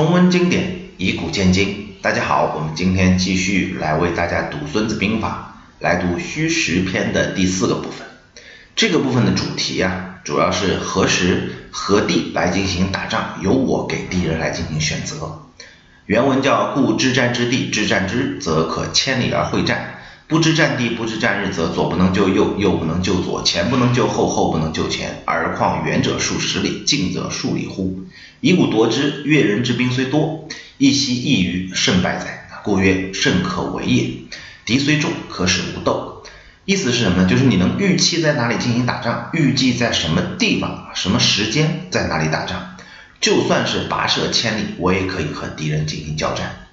重温经典，以古鉴今。大家好，我们今天继续来为大家读《孙子兵法》，来读虚实篇的第四个部分。这个部分的主题呀，主要是何时何地来进行打仗，由我给敌人来进行选择。原文叫“故知战之地，知战之，则可千里而会战；不知战地，不知战日，则左不能救右，右不能救左，前不能救后，后不能救前。而况远者数十里，近者数里乎？以武夺之，越人之兵虽多，亦惜异于胜败哉。故曰：胜可为也。敌虽众，可使无斗。意思是什么呢？就是你能预期在哪里进行打仗，预计在什么地方、什么时间在哪里打仗，就算是跋涉千里，我也可以和敌人进行交战。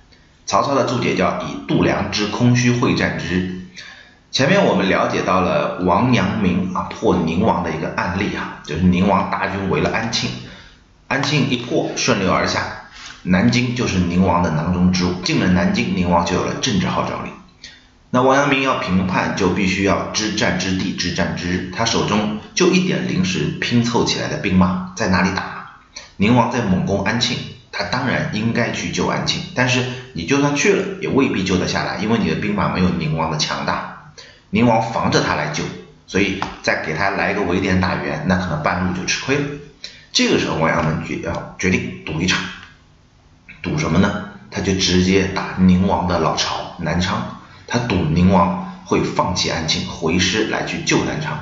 曹操的注解叫以度量之空虚会战之日。前面我们了解到了王阳明啊破宁王的一个案例啊，就是宁王大军围了安庆。安庆一破，顺流而下，南京就是宁王的囊中之物。进了南京，宁王就有了政治号召力。那王阳明要评判，就必须要知战之地，知战之日。他手中就一点临时拼凑起来的兵马，在哪里打？宁王在猛攻安庆，他当然应该去救安庆。但是你就算去了，也未必救得下来，因为你的兵马没有宁王的强大。宁王防着他来救，所以再给他来一个围点打援，那可能半路就吃亏了。这个时候，王阳明决要决定赌一场，赌什么呢？他就直接打宁王的老巢南昌。他赌宁王会放弃安庆，回师来去救南昌。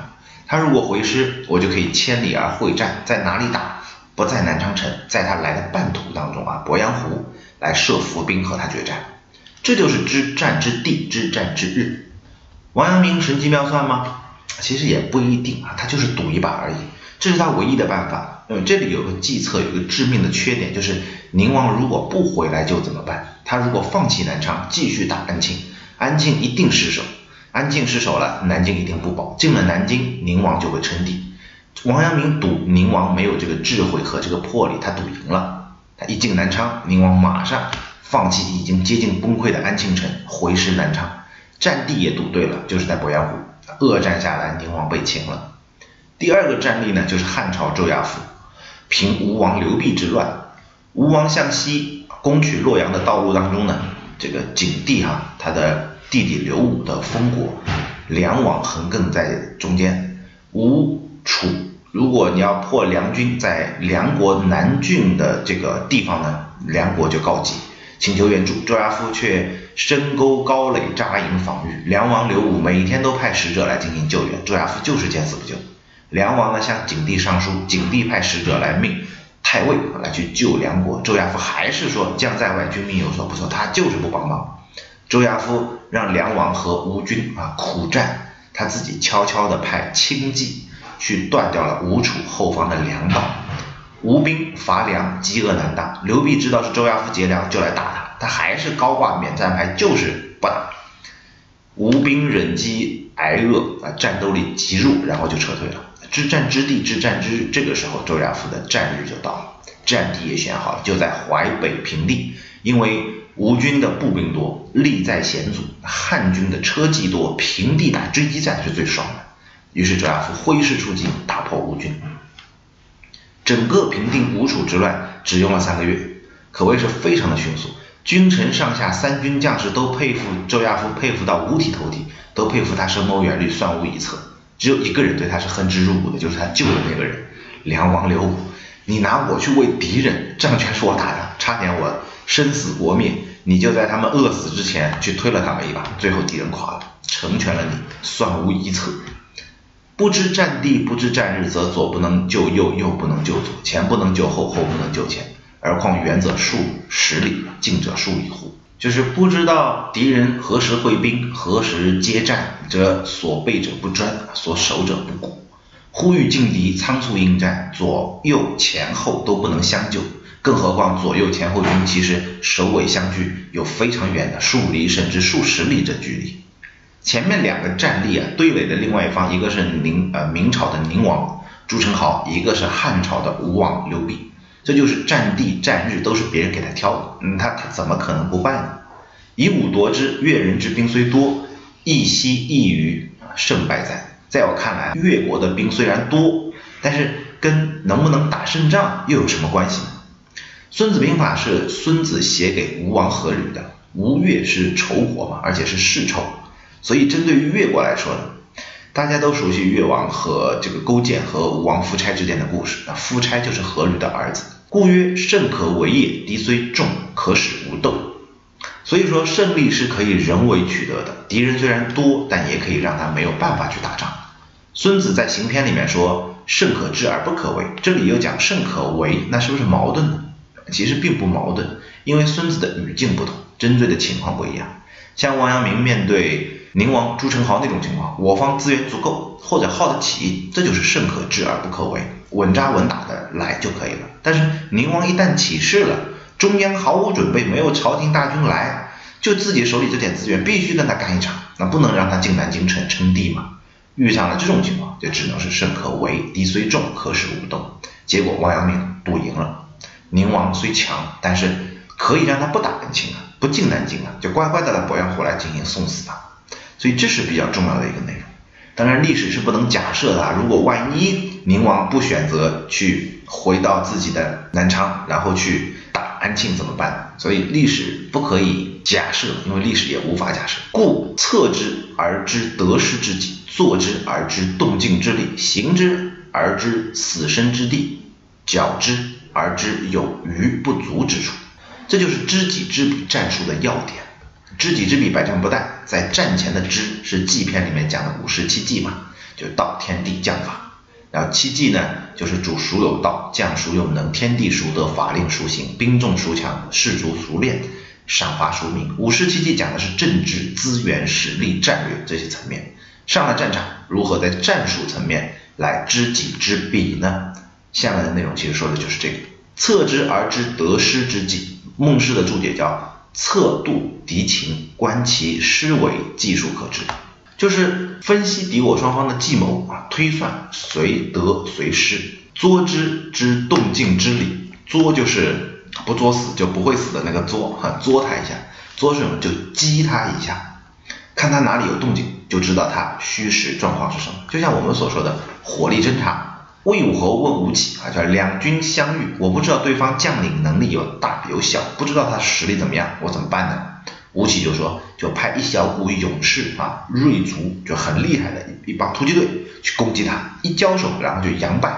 他如果回师，我就可以千里而会战，在哪里打？不在南昌城，在他来的半途当中啊，鄱阳湖来设伏兵和他决战。这就是知战之地，知战之日。王阳明神机妙算吗？其实也不一定啊，他就是赌一把而已。这是他唯一的办法。嗯，这里有个计策，有个致命的缺点，就是宁王如果不回来就怎么办？他如果放弃南昌，继续打安庆，安庆一定失守。安庆失守了，南京一定不保。进了南京，宁王就会称帝。王阳明赌宁王没有这个智慧和这个魄力，他赌赢了。他一进南昌，宁王马上放弃已经接近崩溃的安庆城，回师南昌。战地也赌对了，就是在鄱阳湖。恶战下来，宁王被擒了。第二个战例呢，就是汉朝周亚夫平吴王刘濞之乱。吴王向西攻取洛阳的道路当中呢，这个景帝哈，他的弟弟刘武的封国，梁王横亘在中间。吴楚，如果你要破梁军在梁国南郡的这个地方呢，梁国就告急，请求援助。周亚夫却深沟高垒扎营防御。梁王刘武每天都派使者来进行救援，周亚夫就是见死不救。梁王呢向景帝上书，景帝派使者来命太尉来去救梁国，周亚夫还是说将在外，军命有所不受，他就是不帮忙。周亚夫让梁王和吴军啊苦战，他自己悄悄地派轻骑去断掉了吴楚后方的粮道。吴兵乏粮，饥饿难当。刘濞知道是周亚夫劫粮，就来打他，他还是高挂免战牌，就是不打。吴兵忍饥挨饿啊，战斗力极弱，然后就撤退了。知战之地，知战之日，这个时候周亚夫的战日就到了，战地也选好了，就在淮北平地。因为吴军的步兵多，力在险阻；汉军的车骑多，平地打追击战是最爽的。于是周亚夫挥师出击，打破吴军。整个平定吴楚之乱只用了三个月，可谓是非常的迅速。君臣上下三军将士都佩服周亚夫，佩服到五体投地，都佩服他深谋远虑，算无一策。只有一个人对他是恨之入骨的，就是他救的那个人，梁王刘武。你拿我去为敌人，仗权是我打的，差点我生死国灭，你就在他们饿死之前去推了他们一把，最后敌人垮了，成全了你，算无一策。不知战地，不知战日，则左不能救右，右不能救左，前不能救后，后不能救前。而况远者数十里，近者数里乎？就是不知道敌人何时会兵，何时接战，则所备者不专，所守者不固。呼吁劲敌，仓促应战，左右前后都不能相救，更何况左右前后军其实首尾相距有非常远的数里甚至数十里的距离。前面两个战例啊，对垒的另外一方，一个是宁呃明朝的宁王朱宸濠，一个是汉朝的吴王刘濞。这就是战地战日都是别人给他挑的，嗯，他他怎么可能不败呢？以武夺之，越人之兵虽多，一息一于胜败哉。在我看来，越国的兵虽然多，但是跟能不能打胜仗又有什么关系呢？孙子兵法是孙子写给吴王阖闾的。吴越是仇国嘛，而且是世仇，所以针对于越国来说呢，大家都熟悉越王和这个勾践和吴王夫差之间的故事。那夫差就是阖闾的儿子。故曰：胜可为也，敌虽众，可使无斗。所以说，胜利是可以人为取得的。敌人虽然多，但也可以让他没有办法去打仗。孙子在行篇里面说：胜可知而不可为。这里又讲胜可为，那是不是矛盾呢？其实并不矛盾，因为孙子的语境不同。针对的情况不一样，像王阳明面对宁王朱宸濠那种情况，我方资源足够或者耗得起，这就是胜可治而不可为，稳扎稳打的来就可以了。但是宁王一旦起事了，中央毫无准备，没有朝廷大军来，就自己手里这点资源，必须跟他干一场，那不能让他进南京城称帝嘛。遇上了这种情况，就只能是胜可为，敌虽众，可使无动。结果王阳明赌赢了，宁王虽强，但是可以让他不打南清啊。不进南京啊，就乖乖的来鄱阳湖来进行送死他，所以这是比较重要的一个内容。当然历史是不能假设的，如果万一宁王不选择去回到自己的南昌，然后去打安庆怎么办？所以历史不可以假设，因为历史也无法假设。故测之而知得失之己，坐之而知动静之理，行之而知死生之地，矫之而知有余不足之处。这就是知己知彼战术的要点。知己知彼，百战不殆。在战前的知是计篇里面讲的五十七计嘛，就道、天地、将法。然后七计呢，就是主孰有道，将孰有能，天地孰得，法令孰行，兵众孰强，士卒孰练，赏罚孰明。五十七计讲的是政治、资源、实力、战略这些层面。上了战场，如何在战术层面来知己知彼呢？下面的内容其实说的就是这个：测之而知得失之计。孟氏的注解叫测度敌情，观其施为技术可知，就是分析敌我双方的计谋啊，推算谁得谁失，作之之动静之理，作就是不作死就不会死的那个作哈，作他一下，作是什么？就激他一下，看他哪里有动静，就知道他虚实状况是什么。就像我们所说的火力侦察。魏武侯问吴起啊，叫两军相遇，我不知道对方将领能力有大有小，不知道他实力怎么样，我怎么办呢？吴起就说，就派一小股勇士啊，锐卒，就很厉害的一一帮突击队去攻击他，一交手，然后就佯败。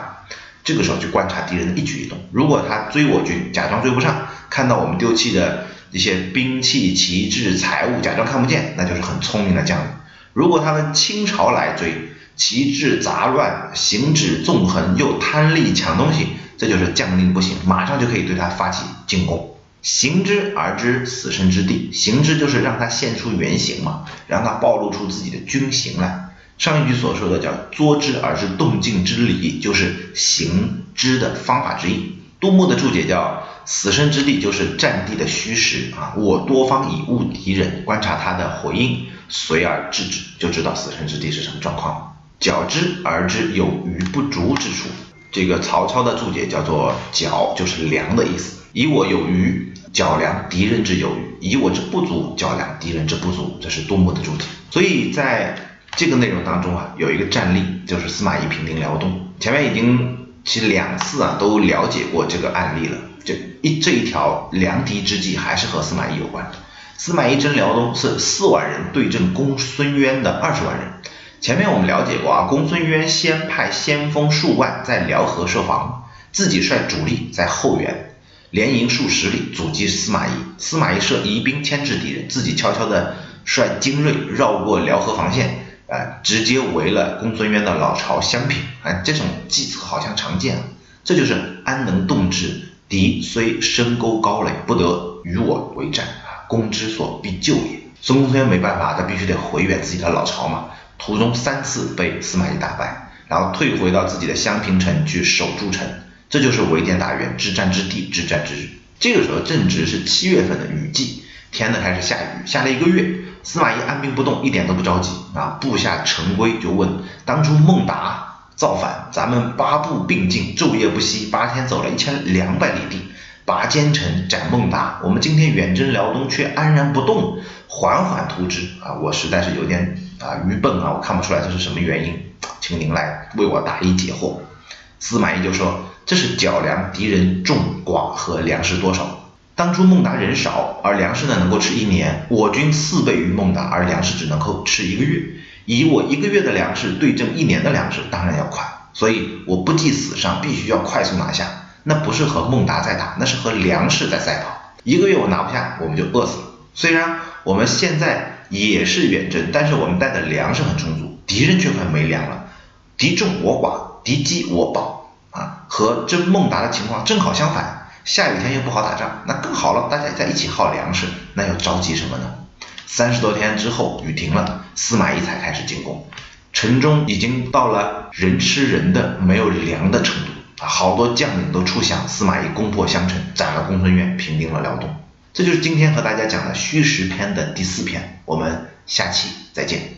这个时候去观察敌人的一举一动，如果他追我军，假装追不上，看到我们丢弃的一些兵器、旗帜、财物，假装看不见，那就是很聪明的将领。如果他们倾巢来追，旗帜杂乱，行止纵横，又贪利抢东西，这就是将令不行，马上就可以对他发起进攻。行之而知死生之地，行之就是让他现出原形嘛，让他暴露出自己的军形来。上一句所说的叫作之而知动静之理，就是行之的方法之一。杜牧的注解叫死生之地，就是战地的虚实啊。我多方以误敌人，观察他的回应，随而制止，就知道死生之地是什么状况。矫之而知有余不足之处，这个曹操的注解叫做矫，就是量的意思。以我有余，矫量敌人之有余；以我之不足，矫量敌人之不足。这是杜牧的注解。所以在这个内容当中啊，有一个战例，就是司马懿平定辽东。前面已经其实两次啊都了解过这个案例了。这一这一条量敌之计还是和司马懿有关。司马懿征辽东是四万人对阵公孙渊的二十万人。前面我们了解过啊，公孙渊先派先锋数万在辽河设防，自己率主力在后援，连营数十里阻击司马懿。司马懿设疑兵牵制敌人，自己悄悄的率精锐绕过辽河防线，啊，直接围了公孙渊的老巢襄平。啊，这种计策好像常见啊，这就是安能动之？敌虽深沟高垒，不得与我为战，攻之所必救也。孙公孙渊没办法，他必须得回援自己的老巢嘛。途中三次被司马懿打败，然后退回到自己的襄平城去守住城，这就是围点打援，之战之地，之战之日。这个时候正值是七月份的雨季，天呢开始下雨，下了一个月，司马懿按兵不动，一点都不着急啊。部下陈规就问：当初孟达造反，咱们八部并进，昼夜不息，八天走了一千两百里地，拔奸臣，斩孟达。我们今天远征辽东却安然不动，缓缓图之啊！我实在是有点。啊，愚笨啊！我看不出来这是什么原因，请您来为我答疑解惑。司马懿就说：“这是较量敌人众寡和粮食多少。当初孟达人少，而粮食呢能够吃一年，我军四倍于孟达，而粮食只能够吃一个月。以我一个月的粮食对阵一年的粮食，当然要快。所以我不计死伤，必须要快速拿下。那不是和孟达在打，那是和粮食在赛跑。一个月我拿不下，我们就饿死了。虽然我们现在也是远征，但是我们带的粮食很充足，敌人却快没粮了。敌众我寡，敌饥我饱啊，和征孟达的情况正好相反。下雨天又不好打仗，那更好了，大家在一起耗粮食，那要着急什么呢？三十多天之后，雨停了，司马懿才开始进攻，城中已经到了人吃人的没有粮的程度，好多将领都出降，司马懿攻破襄城，斩了公孙渊，平定了辽东。这就是今天和大家讲的虚实篇的第四篇，我们下期再见。